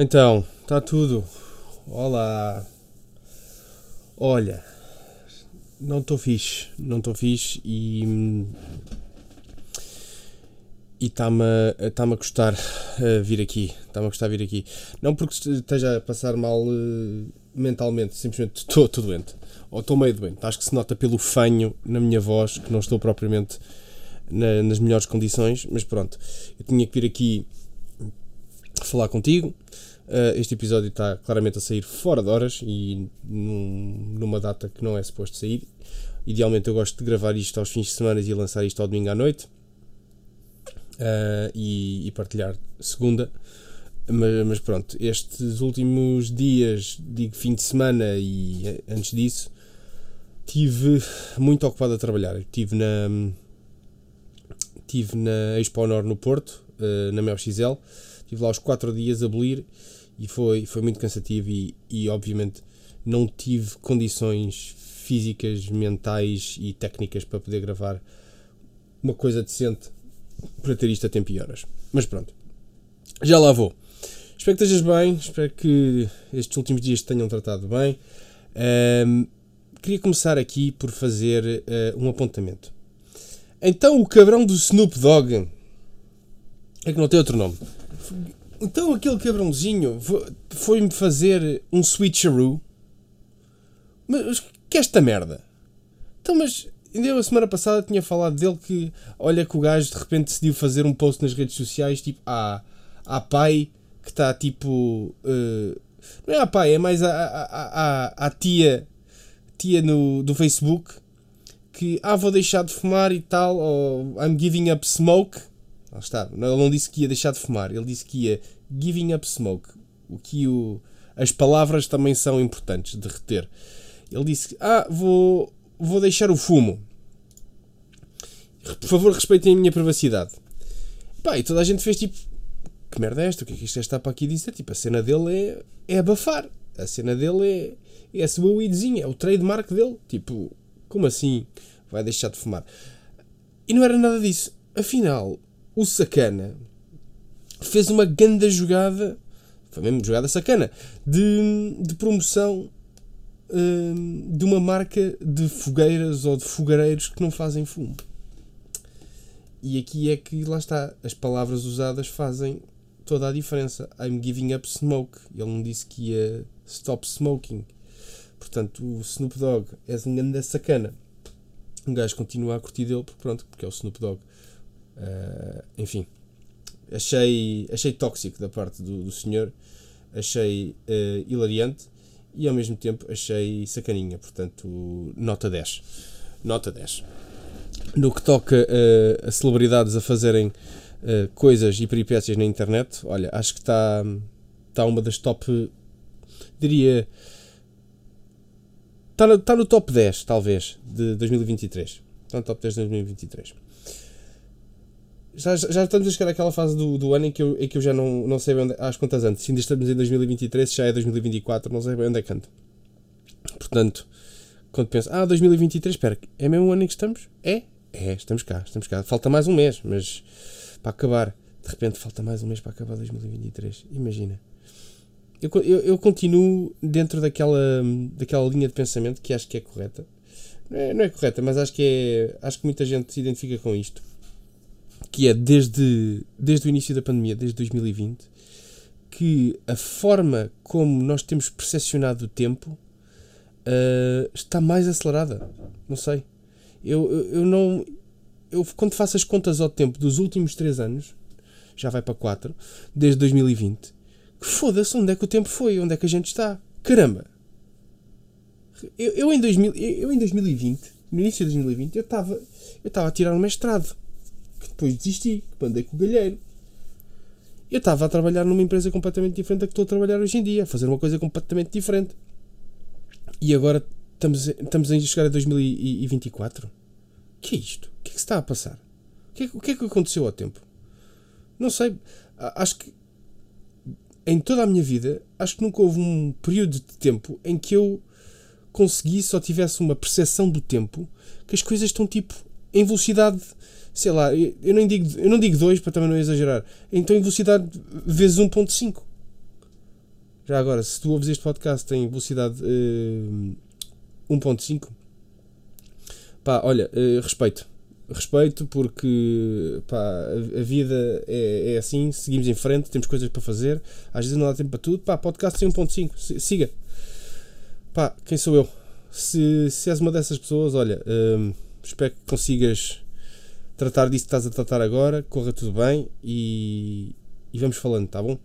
Então, está tudo. Olá. Olha, não estou fixe. Não estou fixe e. E está-me tá a custar uh, vir aqui. Está-me a custar vir aqui. Não porque esteja a passar mal uh, mentalmente, simplesmente estou doente. Ou estou meio doente. Acho que se nota pelo fanho na minha voz que não estou propriamente na, nas melhores condições, mas pronto. Eu tinha que vir aqui falar contigo. Uh, este episódio está claramente a sair fora de horas e num, numa data que não é suposto sair. Idealmente eu gosto de gravar isto aos fins de semana e lançar isto ao domingo à noite uh, e, e, partilhar segunda. Mas, mas, pronto, estes últimos dias, digo fim de semana e eh, antes disso, tive muito ocupado a trabalhar. Estive na, tive na Expo Honor no Porto, uh, na MelXL Estive lá os 4 dias a abolir e foi, foi muito cansativo e, e obviamente não tive condições físicas, mentais e técnicas para poder gravar uma coisa decente para ter isto a tempo e horas. Mas pronto, já lá vou. Espero que estejas bem, espero que estes últimos dias te tenham tratado bem. Um, queria começar aqui por fazer uh, um apontamento. Então o cabrão do Snoop Dogg é que não tem outro nome. Então aquele cabrãozinho foi-me fazer um switcheroo. Mas que é esta merda? Então, mas ainda a semana passada tinha falado dele que olha que o gajo de repente decidiu fazer um post nas redes sociais tipo há, há pai que está tipo uh, não é a pai, é mais a, a, a, a tia tia no, do Facebook que ah vou deixar de fumar e tal ou I'm giving up smoke Lá está. Ele não disse que ia deixar de fumar, ele disse que ia giving up smoke. O que o, as palavras também são importantes de reter. Ele disse: Ah, vou, vou deixar o fumo. Por favor, respeitem a minha privacidade. Pá, e toda a gente fez tipo: Que merda é esta? O que é que isto está para aqui dizer? Tipo, a cena dele é, é abafar. A cena dele é, é a sua weedzinha, é o trademark dele. Tipo, como assim vai deixar de fumar? E não era nada disso. Afinal, o sacana fez uma grande jogada, foi mesmo jogada sacana, de, de promoção hum, de uma marca de fogueiras ou de fogareiros que não fazem fumo. E aqui é que, lá está, as palavras usadas fazem toda a diferença. I'm giving up smoke. Ele não disse que ia stop smoking. Portanto, o Snoop Dogg é um grande sacana. Um gajo continua a curtir dele, porque pronto, porque é o Snoop Dogg. Uh, enfim, achei, achei tóxico da parte do, do senhor, achei uh, hilariante e ao mesmo tempo achei sacaninha, portanto, nota 10. Nota 10. No que toca uh, a celebridades a fazerem uh, coisas e peripécias na internet, olha, acho que está tá uma das top, diria, está no, tá no top 10, talvez, de 2023. Está no top 10 de 2023 já, já estamos a chegar àquela fase do, do ano em que eu, em que eu já não, não sei onde, às contas antes. Se ainda estamos em 2023, já é 2024, não sei bem onde é que ando. Portanto, quando penso, ah, 2023, espera, é mesmo o ano em que estamos? É? É, estamos cá, estamos cá. Falta mais um mês, mas para acabar. De repente falta mais um mês para acabar 2023. Imagina. Eu, eu, eu continuo dentro daquela, daquela linha de pensamento que acho que é correta. Não é, não é correta, mas acho que, é, acho que muita gente se identifica com isto que é desde, desde o início da pandemia, desde 2020, que a forma como nós temos percepcionado o tempo uh, está mais acelerada. Não sei. Eu, eu, eu, não. Eu, quando faço as contas ao tempo dos últimos 3 anos, já vai para 4, desde 2020, que foda-se, onde é que o tempo foi? Onde é que a gente está? Caramba! Eu, eu, em, 2000, eu em 2020, no início de 2020, eu estava eu estava a tirar um mestrado que depois desisti, que mandei com o galheiro. Eu estava a trabalhar numa empresa completamente diferente da que estou a trabalhar hoje em dia, a fazer uma coisa completamente diferente. E agora estamos, estamos a chegar a 2024. O que é isto? O que é que se está a passar? O que é, o que, é que aconteceu ao tempo? Não sei. Acho que em toda a minha vida, acho que nunca houve um período de tempo em que eu conseguisse ou tivesse uma percepção do tempo que as coisas estão tipo em velocidade sei lá, eu não digo, eu não digo 2 para também não exagerar. Então em velocidade vezes 1.5. Já agora, se tu ouves este podcast em velocidade uh, 1.5, pá, olha, uh, respeito. Respeito porque pá, a, vida é, é, assim, seguimos em frente, temos coisas para fazer, às vezes não dá tempo para tudo. Pá, podcast em 1.5, siga. Pá, quem sou eu? Se, se és uma dessas pessoas, olha, uh, espero que consigas tratar disso que estás a tratar agora, corra tudo bem e, e vamos falando, tá bom?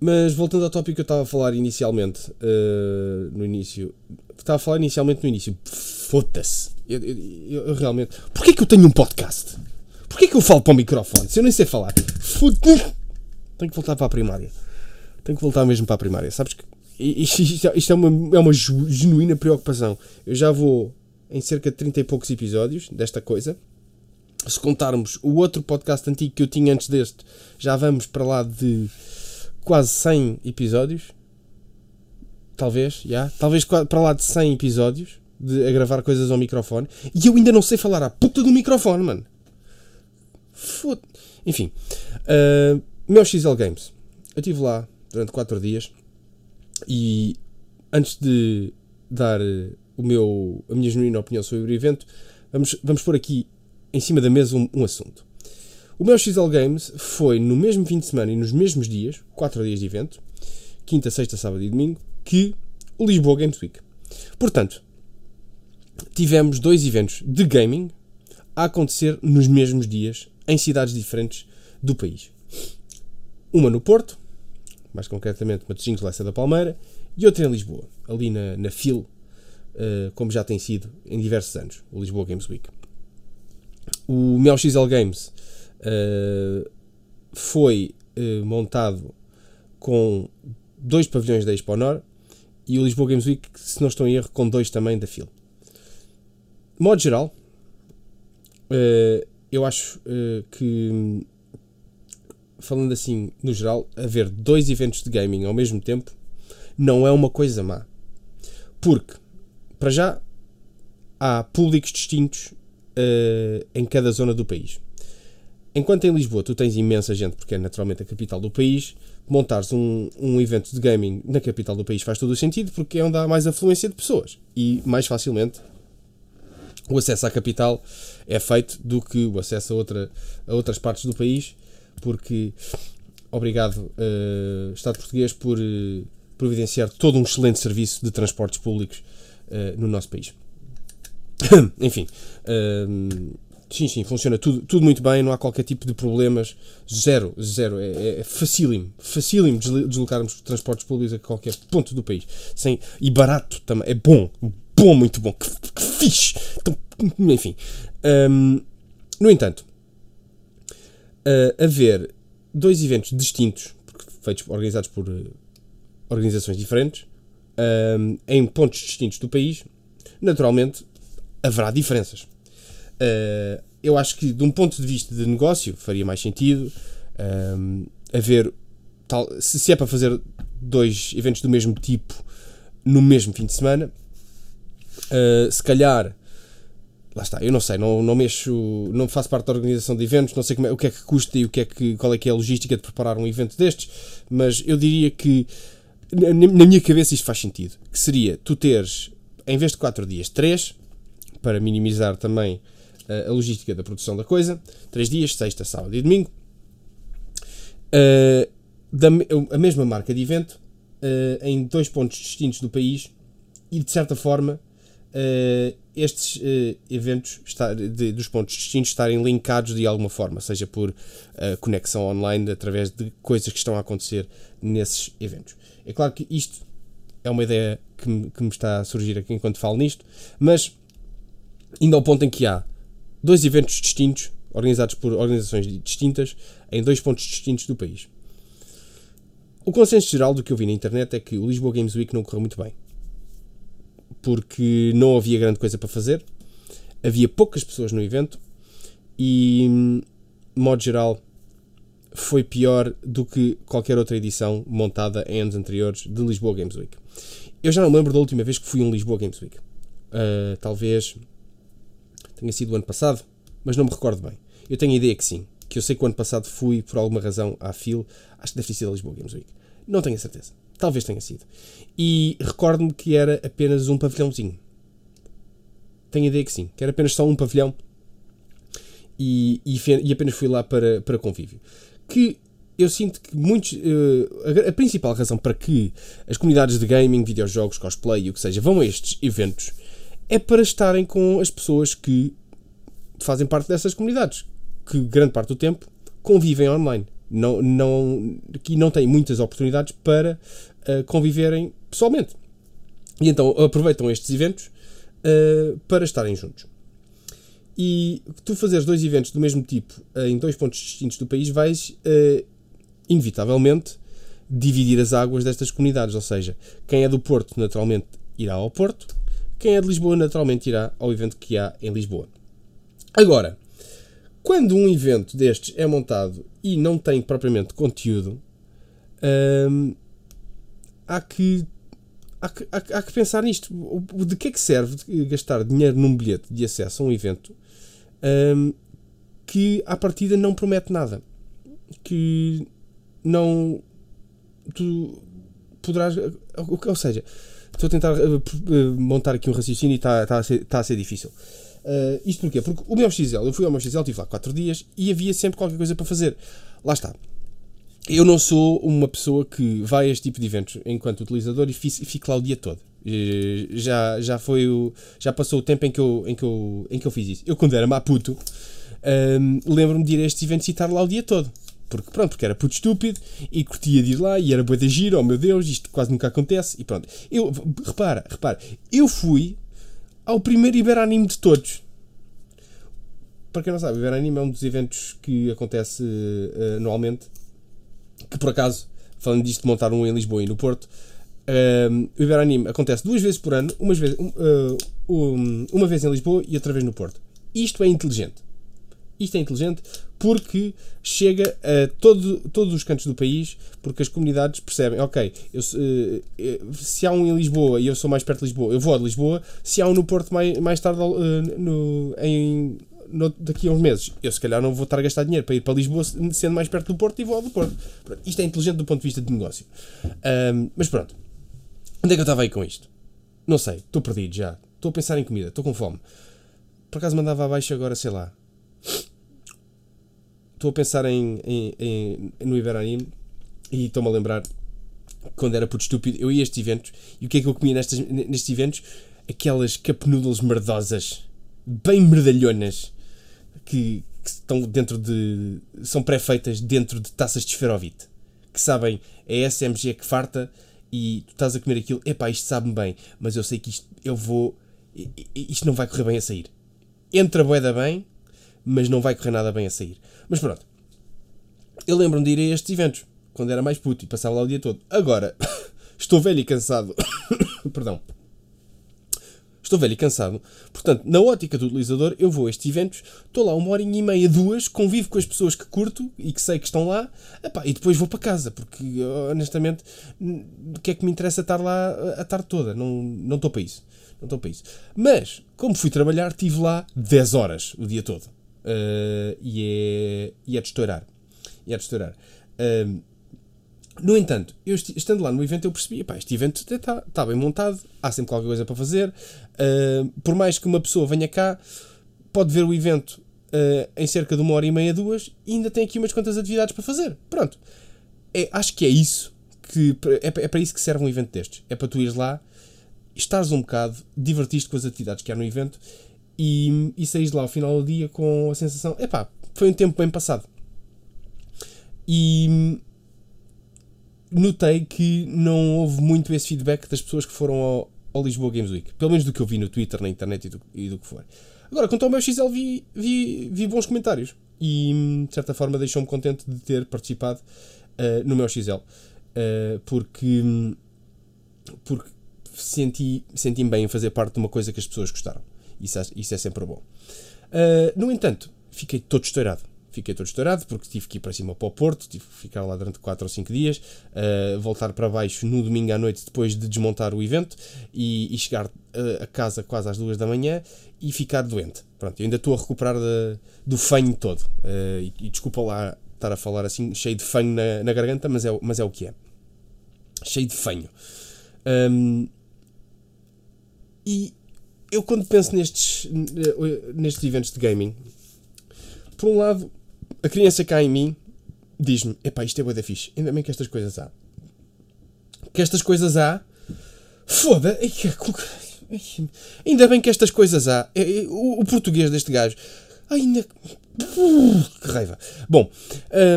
Mas voltando ao tópico que eu estava a falar inicialmente, uh, no início, estava a falar inicialmente no início, foda-se, eu, eu, eu, realmente, porquê que eu tenho um podcast? Porquê que eu falo para o microfone? Se eu nem sei falar, foda-se, tenho que voltar para a primária, tenho que voltar mesmo para a primária, sabes que isto, isto, isto é uma, é uma genuína preocupação, eu já vou em cerca de 30 e poucos episódios desta coisa, se contarmos o outro podcast antigo que eu tinha antes deste, já vamos para lá de quase 100 episódios. Talvez, já. Talvez para lá de 100 episódios de, a gravar coisas ao microfone. E eu ainda não sei falar à puta do microfone, mano. Foda. Enfim. Uh, meu XL Games. Eu estive lá durante 4 dias e antes de dar o meu, a minha genuína opinião sobre o evento, vamos, vamos pôr aqui em cima da mesa um, um assunto. O meu XL Games foi no mesmo fim de semana e nos mesmos dias, 4 dias de evento, quinta, sexta, sábado e domingo, que o Lisboa Games Week. Portanto, tivemos dois eventos de gaming a acontecer nos mesmos dias, em cidades diferentes do país. Uma no Porto, mais concretamente Matosinhos, Leça da Palmeira, e outra em Lisboa, ali na, na FIL, como já tem sido em diversos anos, o Lisboa Games Week. O Mel XL Games uh, foi uh, montado com dois pavilhões da Expo Nor e o Lisboa Games Week, se não estou em erro, com dois também da FIL. De modo geral, eu acho que, falando assim, no geral, haver dois eventos de gaming ao mesmo tempo não é uma coisa má. Porque, para já, há públicos distintos uh, em cada zona do país. Enquanto em Lisboa tu tens imensa gente, porque é naturalmente a capital do país, montares um, um evento de gaming na capital do país faz todo o sentido, porque é onde há mais afluência de pessoas e mais facilmente o acesso à capital é feito do que o acesso a, outra, a outras partes do país, porque obrigado, uh, Estado português, por uh, providenciar todo um excelente serviço de transportes públicos no nosso país. Enfim. Uh, sim, sim, funciona tudo, tudo muito bem, não há qualquer tipo de problemas. Zero, zero. É, é, é facílimo, facílimo deslocarmos transportes públicos a qualquer ponto do país. Sem, e barato também. É bom, bom, muito bom. Que, que fixe. Então, enfim. Um, no entanto, uh, haver dois eventos distintos, feitos, organizados por uh, organizações diferentes, um, em pontos distintos do país, naturalmente haverá diferenças. Uh, eu acho que, de um ponto de vista de negócio, faria mais sentido um, haver. Tal, se, se é para fazer dois eventos do mesmo tipo no mesmo fim de semana, uh, se calhar. Lá está, eu não sei, não, não mexo, não faço parte da organização de eventos, não sei como é, o que é que custa e o que é que, qual é que é a logística de preparar um evento destes, mas eu diria que na, na minha cabeça isto faz sentido. Que seria tu teres, em vez de 4 dias, 3, para minimizar também uh, a logística da produção da coisa. Três dias, sexta, sábado e domingo. Uh, da, a mesma marca de evento uh, em dois pontos distintos do país e de certa forma estes eventos estar, de, dos pontos distintos estarem linkados de alguma forma, seja por conexão online através de coisas que estão a acontecer nesses eventos. É claro que isto é uma ideia que me, que me está a surgir aqui enquanto falo nisto, mas indo ao ponto em que há dois eventos distintos, organizados por organizações distintas, em dois pontos distintos do país. O consenso geral do que eu vi na internet é que o Lisboa Games Week não correu muito bem. Porque não havia grande coisa para fazer, havia poucas pessoas no evento e, de modo geral, foi pior do que qualquer outra edição montada em anos anteriores de Lisboa Games Week. Eu já não lembro da última vez que fui um Lisboa Games Week. Uh, talvez tenha sido o ano passado, mas não me recordo bem. Eu tenho a ideia que sim, que eu sei que o ano passado fui, por alguma razão, à FIL, acho que deve ter sido a Lisboa Games Week. Não tenho a certeza. Talvez tenha sido. E recordo-me que era apenas um pavilhãozinho. Tenho a ideia que sim, que era apenas só um pavilhão e, e, e apenas fui lá para, para convívio. Que eu sinto que muitos. Uh, a, a, principal razão para que as comunidades de gaming, videojogos, cosplay e o que seja vão a estes eventos é para estarem com as pessoas que fazem parte dessas comunidades, que grande parte do tempo convivem online. Não, não, que não têm muitas oportunidades para uh, conviverem pessoalmente. E então aproveitam estes eventos uh, para estarem juntos. E tu fazeres dois eventos do mesmo tipo uh, em dois pontos distintos do país, vais inevitavelmente dividir as águas destas comunidades. Ou seja, quem é do Porto naturalmente irá ao Porto, quem é de Lisboa naturalmente irá ao evento que há em Lisboa. Agora, quando um evento destes é montado e não tem propriamente conteúdo, hum, há, que, há, que, há, há, que pensar nisto. De que é que serve gastar dinheiro num bilhete de acesso a um evento hum, que à partida não promete nada? Que não. Tu poderás. Ou seja, estou a tentar uh, montar aqui um raciocínio e está, está, a, ser, está a ser difícil. Uh, isto porquê? Porque o meu XL, eu fui ao meu XL, estive lá 4 dias e havia sempre qualquer coisa para fazer. Lá está. Eu não sou uma pessoa que vai a este tipo de eventos enquanto utilizador e fico lá o dia todo. Uh, já, já foi o, já passou o tempo em que eu, em que eu, em que eu fiz isso. Eu, quando era maputo, uh, lembro-me de ir a estes eventos e estar lá o dia todo. Porque, pronto, porque era puto estúpido e curtia de ir lá e era boa de giro, oh meu Deus, isto quase nunca acontece. E pronto. Eu, repara, repara, eu fui ao primeiro Iberanime de todos. Para quem não sabe, o Iberanime é um dos eventos que acontece uh, anualmente. Que por acaso, falando disto de montar um em Lisboa e no Porto, uh, o Iberanime acontece duas vezes por ano, uma vez, uh, um, uma vez em Lisboa e outra vez no Porto. Isto é inteligente. Isto é inteligente porque chega a todo, todos os cantos do país, porque as comunidades percebem, ok, eu, uh, se há um em Lisboa e eu sou mais perto de Lisboa, eu vou a Lisboa, se há um no Porto mais, mais tarde, no, em, no, daqui a uns meses, eu se calhar não vou estar a gastar dinheiro para ir para Lisboa sendo mais perto do Porto e vou ao do Porto. Isto é inteligente do ponto de vista de negócio. Um, mas pronto, onde é que eu estava aí com isto? Não sei, estou perdido já. Estou a pensar em comida, estou com fome. Por acaso mandava abaixo agora, sei lá estou a pensar em, em, em no Iberanime e estou-me a lembrar quando era puto estúpido, eu ia a estes eventos e o que é que eu comia nestes, nestes eventos? Aquelas cup noodles merdosas, bem merdalhonas, que, que estão dentro de. são pré-feitas dentro de taças de esferovite, que sabem, é SMG que farta e tu estás a comer aquilo, epá, isto sabe-me bem, mas eu sei que isto eu vou. isto não vai correr bem a sair. Entra boeda bem, mas não vai correr nada bem a sair. Mas pronto. Eu lembro-me de ir a estes eventos, quando era mais puto e passava lá o dia todo. Agora, estou velho e cansado. Perdão. Estou velho e cansado. Portanto, na ótica do utilizador, eu vou a estes eventos, estou lá uma hora e meia, duas, convivo com as pessoas que curto e que sei que estão lá, epá, e depois vou para casa, porque honestamente, o que é que me interessa estar lá a tarde toda? Não, não estou para isso. Não estou para isso. Mas, como fui trabalhar, estive lá 10 horas o dia todo. Uh, e, é, e é de estourar. E é de estourar. Uh, no entanto, eu estando lá no evento, eu percebi: pá, este evento está tá bem montado, há sempre qualquer coisa para fazer. Uh, por mais que uma pessoa venha cá, pode ver o evento em cerca de uma hora e meia, duas, e ainda tem aqui umas quantas atividades para fazer. Pronto. É, acho que é isso. Que, é, é para isso que serve um evento destes. É para tu ires lá, estares um bocado, divertiste com as atividades que há no evento e, e saís lá ao final do dia com a sensação: epá, foi um tempo bem passado. E notei que não houve muito esse feedback das pessoas que foram ao, ao Lisboa Games Week. Pelo menos do que eu vi no Twitter, na internet e do, e do que for. Agora, quanto ao meu XL, vi, vi, vi bons comentários. E, de certa forma, deixou-me contente de ter participado uh, no meu XL. Uh, eh, porque, porque senti, senti-me bem em fazer parte de uma coisa que as pessoas gostaram. Isso é, isso é sempre bom. Uh, no entanto, fiquei todo estourado. Fiquei todo estourado porque tive que ir para cima para o Porto, tive que ficar lá durante 4 ou 5 dias, uh, voltar para baixo no domingo à noite depois de desmontar o evento e, e chegar uh, a casa quase às 2 da manhã e ficar doente. Pronto, eu ainda estou a recuperar de, do fanho todo. Uh, e, e, desculpa lá estar a falar assim, cheio de fanho na, na garganta, mas é, mas é o que é. cheio de fanho. Um, e eu quando penso nestes, nestes eventos de gaming, por um lado, a criança cá em mim diz-me: epá, isto é boa da fixe, ainda bem que estas coisas há. Que estas coisas há. Foda! Ainda bem que estas coisas há. É, é, o, português deste gajo. Ainda. Que raiva. Bom,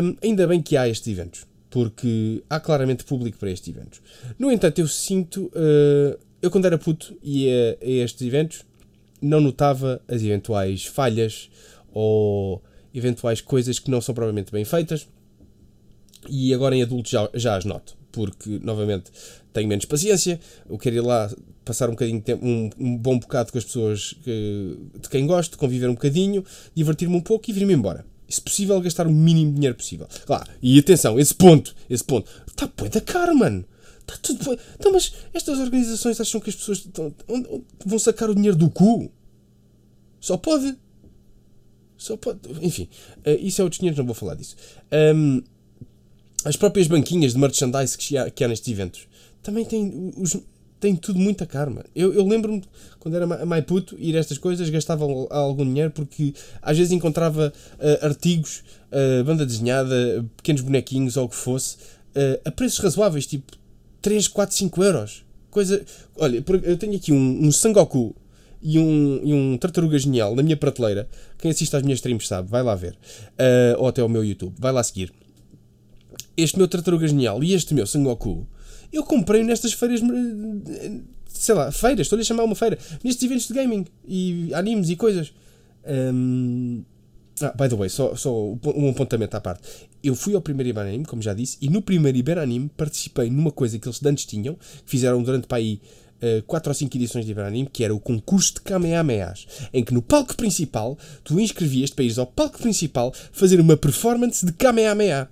hum, ainda bem que há estes eventos. Porque há claramente público para estes eventos. No entanto, eu sinto. Uh, eu, quando era puto e a, a estes eventos, não notava as eventuais falhas ou eventuais coisas que não são provavelmente bem feitas. E agora em adulto já, já as noto, porque novamente tenho menos paciência, eu quero ir lá passar um bocadinho tempo, um, um bom bocado com as pessoas que, de quem gosto, conviver um bocadinho, divertir-me um pouco e vir-me embora. E se possível, gastar o mínimo dinheiro possível. Claro, e atenção, esse ponto, esse ponto, está bué da caro, mano. Está tudo bem. Então, mas estas organizações acham que as pessoas estão, vão sacar o dinheiro do cu? Só pode. Só pode. Enfim, uh, isso é outros dinheiros, não vou falar disso. Um, as próprias banquinhas de merchandise que há, que há nestes eventos também têm, os, têm tudo muita karma. Eu, eu lembro-me, quando era mais puto, ir a estas coisas, gastava algum dinheiro porque às vezes encontrava uh, artigos, uh, banda desenhada, pequenos bonequinhos ou o que fosse, a preços razoáveis, tipo 3, 4, 5 euros. Coisa. Olha, eu tenho aqui um, um Sangoku e um, e um Tartaruga Genial na minha prateleira. Quem assiste às minhas streams sabe, vai lá ver. Uh, ou até ao meu YouTube, vai lá seguir. Este meu Tartaruga Genial e este meu Sangoku, eu comprei nestas feiras. Sei lá, feiras, estou-lhe a chamar uma feira. Nestes eventos de gaming e animes e coisas. Um, ah, by the way, só, só um apontamento à parte. Eu fui ao primeiro Iberanime, como já disse, e no primeiro Iberanime participei numa coisa que eles antes tinham, que fizeram durante para aí 4 uh, ou 5 edições de Iberanime, que era o concurso de Kamehamehas, em que no palco principal tu inscrevias-te para ires ao palco principal fazer uma performance de Kamehameha.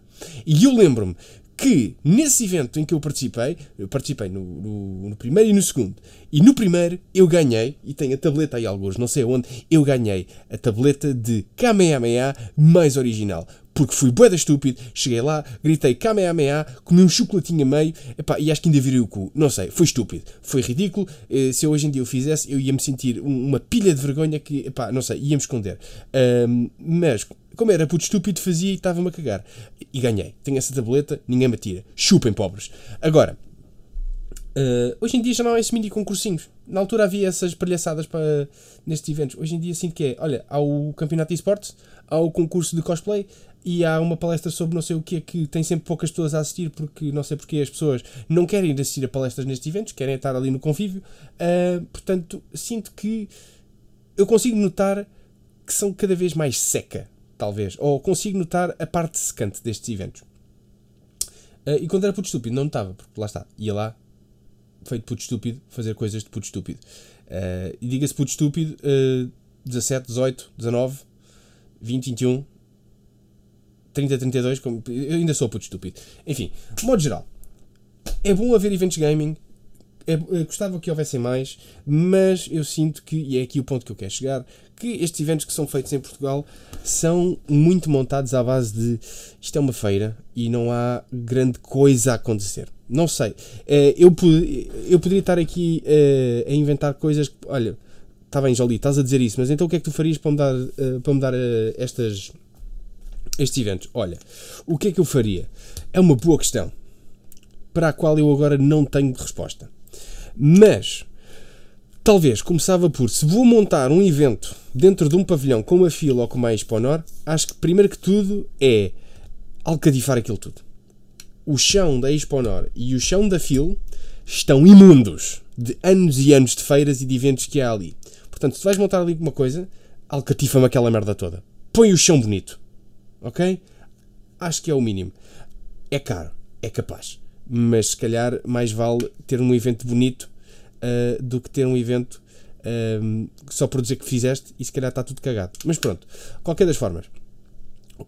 E eu lembro-me que nesse evento em que eu participei, eu participei no, no, no, primeiro e no segundo, e no primeiro eu ganhei, e tenho a tableta aí alguns, não sei onde, eu ganhei a tableta de Kamehameha mais original. Porque fui boeda estúpido, cheguei lá, gritei Kamehameha, comi um chocolatinho a meio, epá, e acho que ainda virei o cu. Não sei, foi estúpido, foi ridículo. Eh, se eu hoje em dia o fizesse, eu ia me sentir uma pilha de vergonha que, epá, não sei, ia-me esconder. Um, mas como era puto estúpido, fazia e estava-me a cagar. E ganhei. Tenho essa tableta, ninguém me tira. Chupem, pobres. Agora, uh, hoje em dia já não há esses mini concursinhos. Na altura havia essas palhaçadas para, nestes eventos. Hoje em dia sinto que é, olha, há o campeonato de esportes, há o concurso de cosplay e há uma palestra sobre não sei o que que tem sempre poucas pessoas a assistir porque não sei porque as pessoas não querem assistir a palestras nestes eventos, querem estar ali no convívio. Uh, portanto, sinto que eu consigo notar que são cada vez mais seca talvez. Ou consigo notar a parte secante destes eventos. Uh, e quando era puto estúpido, não notava, porque lá está, ia lá, feito puto estúpido, fazer coisas de puto estúpido. Uh, e diga-se puto estúpido, uh, 17, 18, 19, 20, 21, 30, 32, como, eu ainda sou puto estúpido. Enfim, de modo geral, é bom haver eventos gaming, é, gostava que houvessem mais, mas eu sinto que, e é aqui o ponto que eu quero chegar, que estes eventos que são feitos em Portugal são muito montados à base de isto é uma feira e não há grande coisa a acontecer. Não sei. Eh, eu, eu poderia estar aqui eh, a inventar coisas que, olha, está bem, Jolie, estás a dizer isso, mas então o que é que tu farias para me dar, eh, para me dar estas, estes eventos? Olha, o que é que eu faria? É uma boa questão para a qual eu agora não tenho resposta. Mas talvez começava por se vou montar um evento dentro de um pavilhão com uma fila ou com uma Exponor, acho que primeiro que tudo é alcadifar aquilo tudo. O chão da Exponor e o chão da FIL estão imundos de anos e anos de feiras e de eventos que há ali. Portanto, se vais montar ali alguma coisa, alcatifa-me aquela merda toda. Põe o chão bonito. Ok? Acho que é o mínimo. É caro, é capaz mas se calhar mais vale ter um evento bonito uh, do que ter um evento uh, só por dizer que fizeste e se calhar está tudo cagado. Mas pronto, qualquer das formas.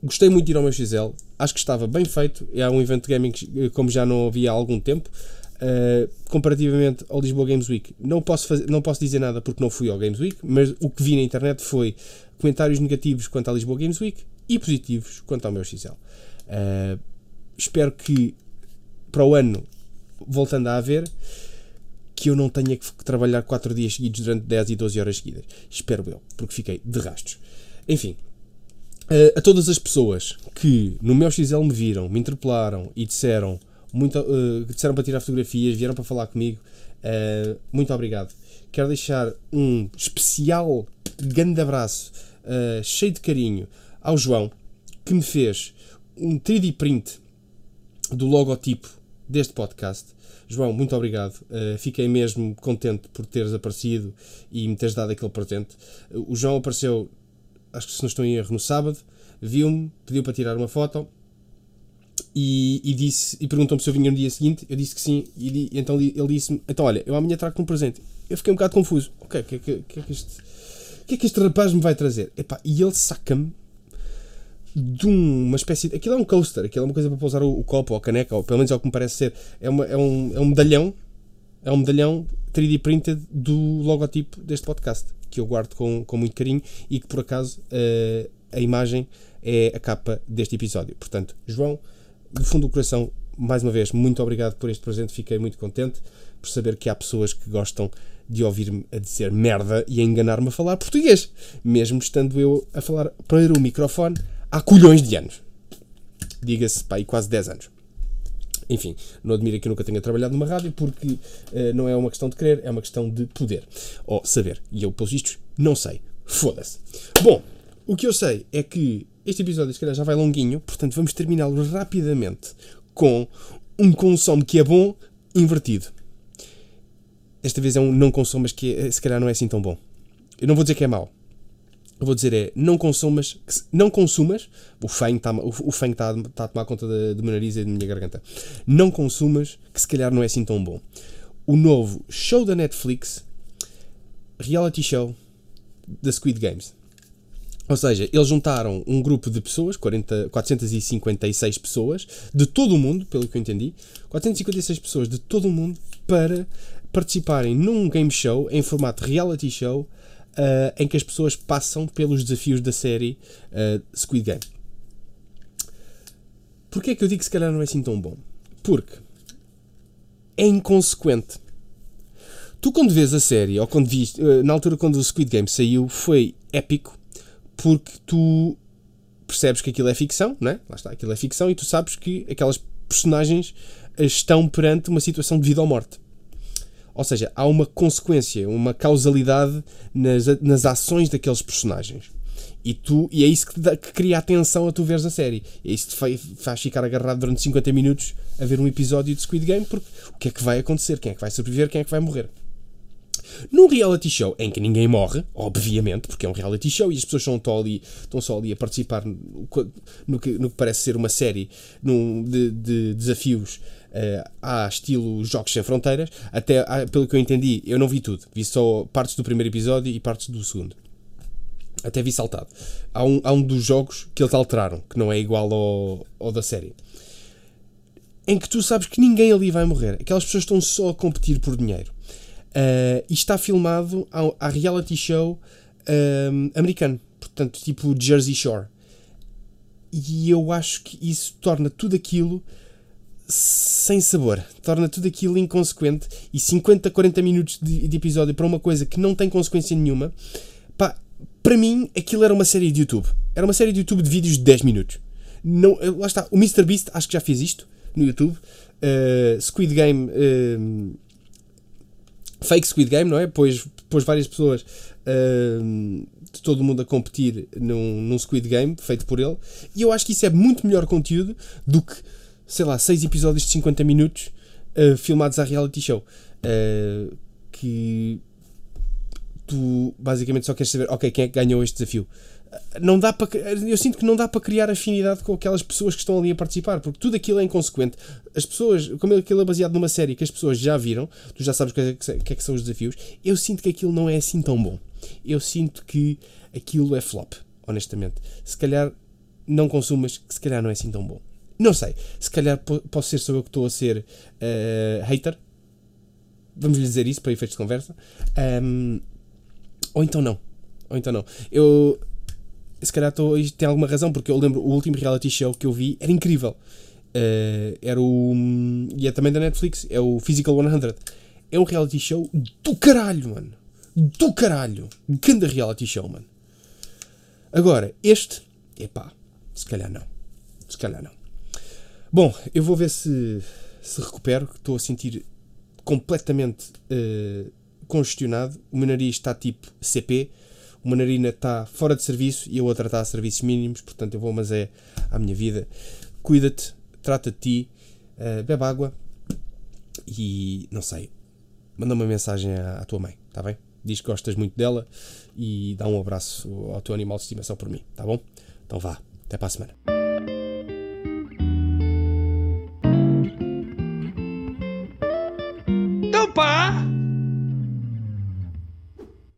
Gostei muito de ir ao meu XL, acho que estava bem feito. É um evento de gaming como já não havia há algum tempo. Uh, comparativamente ao Lisboa Games Week, não posso, fazer, não posso dizer nada porque não fui ao Games Week, mas o que vi na internet foi comentários negativos quanto à Lisboa Games Week e positivos quanto ao meu XL. Uh, espero que para o ano voltando a haver, que eu não tenha que trabalhar 4 dias seguidos durante 10 e 12 horas seguidas. Espero eu, porque fiquei de rastos. Enfim, uh, a todas as pessoas que no meu XL me viram, me interpelaram e disseram, muito, uh, disseram para tirar fotografias, vieram para falar comigo, uh, muito obrigado. Quero deixar um especial grande abraço, cheio de carinho, ao João, que me fez um 3D print do logotipo deste podcast. João, muito obrigado. Uh, fiquei mesmo contente por teres aparecido e me teres dado aquele presente. Uh, o João apareceu acho que se não estou em erro, no sábado, viu-me, pediu para tirar uma foto e, e disse e perguntou-me se eu vinha no dia seguinte. Eu disse que sim, e, e então ele disse-me: Então, olha, eu amanhã trago-te um presente. Eu fiquei um bocado confuso. Ok, o que, é que, que, é que, este, que é que este rapaz me vai trazer? Epá, e ele saca-me de uma espécie de. Aquilo é um coaster, aquilo é uma coisa para pousar o, o, copo ou a caneca, ou pelo menos é o que me parece ser. É, uma, é, um, é um medalhão, é um medalhão 3D printed do logotipo deste podcast que eu guardo com, com muito carinho e que por acaso uh, a imagem é a capa deste episódio. Portanto, João, do fundo do coração, mais uma vez, muito obrigado por este presente. Fiquei muito contente por saber que há pessoas que gostam de ouvir-me a dizer merda e a enganar-me a falar português, mesmo estando eu a falar para o microfone há colhões de anos. Diga-se, pá, aí quase 10 anos. Enfim, não admira que eu nunca tenha trabalhado numa rádio porque uh, não é uma questão de querer, é uma questão de poder ou saber. E eu, pelos vistos, não sei. Foda-se. Bom, o que eu sei é que este episódio, se calhar, já vai longuinho, portanto, vamos terminá-lo rapidamente com um consumo que é bom invertido. Esta vez é um não consumo, mas que é, se calhar não é assim tão bom. Eu não vou dizer que é mau, eu vou dizer é não consumas, não consumas, o feng está o, o está tá a tomar conta do meu nariz e da minha garganta. Não consumas, que se calhar não é assim tão bom. O novo show da Netflix, reality show da Squid Games. Ou seja, eles juntaram um grupo de pessoas, 40, 456 pessoas, de todo o mundo, pelo que eu entendi, 456 pessoas de todo o mundo para participarem num game show em formato reality show uh, em que as pessoas passam pelos desafios da série uh, Squid Game. Porquê é que eu digo que se calhar não é assim tão bom? Porque é inconsequente. Tu quando vês a série, ou quando viste, uh, na altura quando o Squid Game saiu, foi épico, porque tu percebes que aquilo é ficção, não é? Lá está, aquilo é ficção, e tu sabes que aquelas personagens estão perante uma situação de vida ou morte. Ou seja, há uma consequência, uma causalidade nas, nas ações daqueles personagens. E, tu, e é isso que, dá, que cria atenção a tu veres a série. É isso que te faz, faz ficar agarrado durante 50 minutos a ver um episódio de Squid Game, porque o que é que vai acontecer? Quem é que vai sobreviver? Quem é que vai morrer? Num reality show em que ninguém morre, obviamente, porque é um reality show e as pessoas estão só ali, estão só ali a participar no, no, que, no que parece ser uma série num, de, de desafios uh, há estilo Jogos Sem Fronteiras. Até, ah, pelo que eu entendi, eu não vi tudo. Vi só partes do primeiro episódio e partes do segundo. Até vi saltado. Há um, há um dos jogos que eles alteraram, que não é igual ao, ao da série. Em que tu sabes que ninguém ali vai morrer. Aquelas pessoas estão só a competir por dinheiro. Uh, e está filmado a, reality show um, americano. Portanto, tipo Jersey Shore. E eu acho que isso torna tudo aquilo sem sabor. Torna tudo aquilo inconsequente e 50, 40 minutos de, de, episódio para uma coisa que não tem consequência nenhuma. Pá, para mim, aquilo era uma série de YouTube. Era uma série de YouTube de vídeos de 10 minutos. Não, eh, lá está. O MrBeast acho que já fez isto no YouTube. Uh, Squid Game. Uh, fake Squid Game, não é? Pôs, pôs várias pessoas uh, de todo o mundo a competir num, num Squid Game feito por ele. E eu acho que isso é muito melhor conteúdo do que sei lá, 6 episódios de 50 minutos uh, filmados à reality show. Uh, que tu basicamente só queres saber, ok, quem é que ganhou este desafio? Não dá para, eu sinto que não dá para criar afinidade com aquelas pessoas que estão ali a participar, porque tudo aquilo é inconsequente. As pessoas, como aquilo é baseado numa série que as pessoas já viram, tu já sabes o é que é que são os desafios. Eu sinto que aquilo não é assim tão bom. Eu sinto que aquilo é flop, honestamente. Se calhar não consumas, que se calhar não é assim tão bom. Não sei. Se calhar posso ser só eu que estou a ser uh, hater. Vamos lhe dizer isso para efeitos de conversa. Um, ou então não. Ou então não. Eu. Se calhar estou, tem alguma razão, porque eu lembro o último reality show que eu vi era incrível. Uh, era o. E é também da Netflix, é o Physical 100. É um reality show do caralho, mano. Do caralho. Ganda reality show, mano. Agora, este. Epá, se calhar não. Se calhar não. Bom, eu vou ver se, se recupero. Estou a sentir completamente uh, congestionado. O meu nariz está tipo CP. Uma narina está fora de serviço e a outra está a serviços mínimos. Portanto, eu vou, mas é minha vida. Cuida-te, trata de ti, uh, bebe água e não sei. Manda uma mensagem à, à tua mãe, está bem? Diz que gostas muito dela e dá um abraço ao teu animal de estimação por mim, tá bom? Então vá, até para a semana.